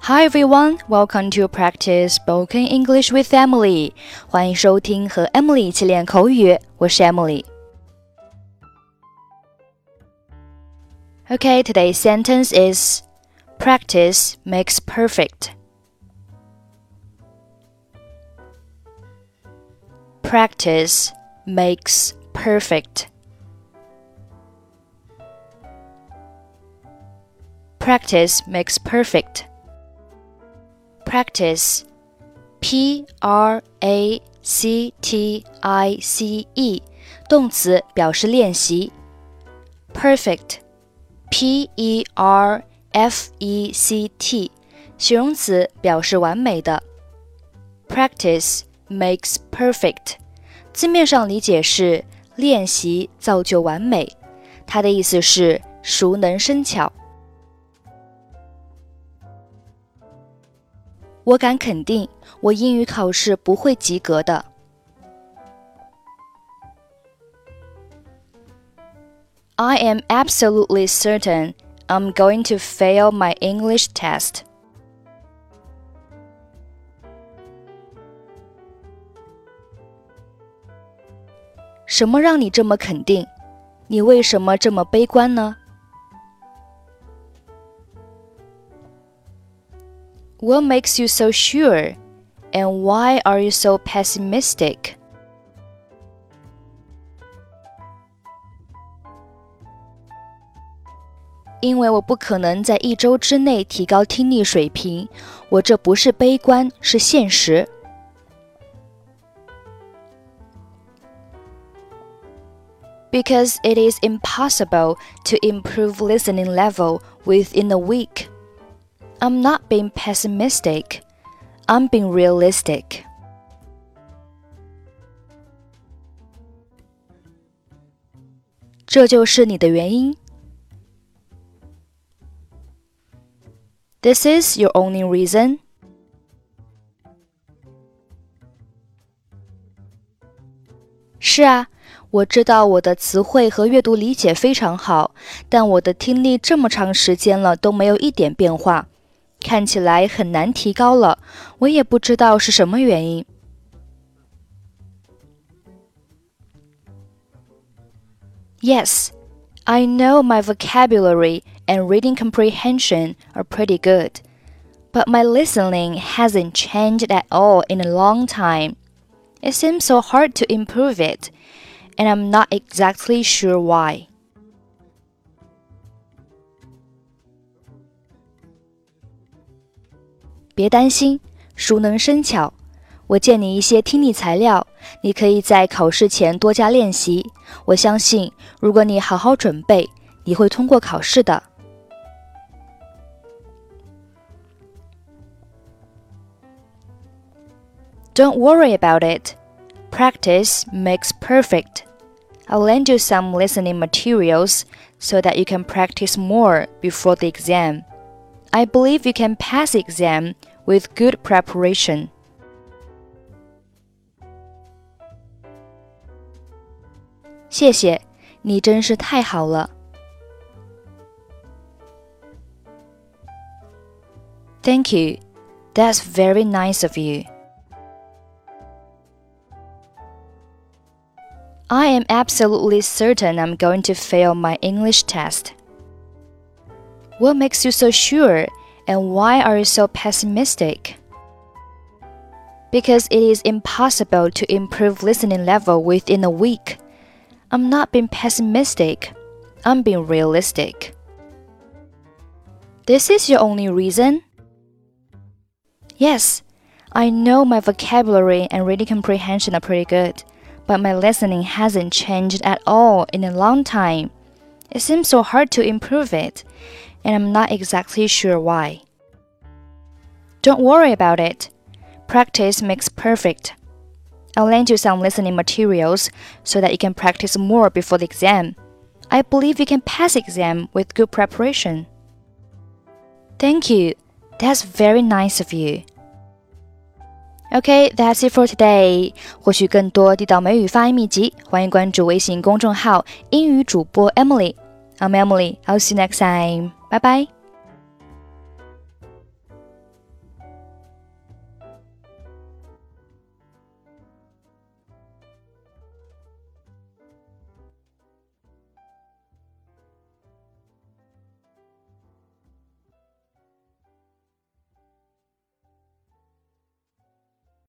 Hi everyone, welcome to practice spoken English with Emily. 欢迎收听和 Emily 一起练口语，我是 Emily。Okay, today's sentence is practice makes perfect. Practice makes perfect. Practice makes perfect. Practice, P R A C T I C E，动词表示练习。Perfect, P E R F E C T，形容词表示完美的。Practice makes perfect，字面上理解是练习造就完美，它的意思是熟能生巧。 我敢肯定，我英语考试不会及格的。I am absolutely certain I'm going to fail my English test. 什么让你这么肯定？你为什么这么悲观呢 What makes you so sure? And why are you so pessimistic? Because it is impossible to improve listening level within a week. I'm not being pessimistic. I'm being realistic. This is your only reason. I know 看起来很难提高了，我也不知道是什么原因。Yes, I know my vocabulary and reading comprehension are pretty good, but my listening hasn't changed at all in a long time. It seems so hard to improve it, and I'm not exactly sure why. 别担心，熟能生巧。我借你一些听力材料，你可以在考试前多加练习。我相信，如果你好好准备，你会通过考试的。Don't worry about it. Practice makes perfect. I'll lend you some listening materials so that you can practice more before the exam. I believe you can pass the exam with good preparation. Thank you. That's very nice of you. I am absolutely certain I'm going to fail my English test. What makes you so sure? And why are you so pessimistic? Because it is impossible to improve listening level within a week. I'm not being pessimistic. I'm being realistic. This is your only reason? Yes, I know my vocabulary and reading comprehension are pretty good, but my listening hasn't changed at all in a long time. It seems so hard to improve it, and I'm not exactly sure why. Don't worry about it. Practice makes perfect. I'll lend you some listening materials so that you can practice more before the exam. I believe you can pass the exam with good preparation. Thank you. That's very nice of you. Okay, that's it for today. 获取更多地道美语发音秘籍，欢迎关注微信公众号“英语主播 Emily”。I'm Emily. I'll see you next time. 拜拜。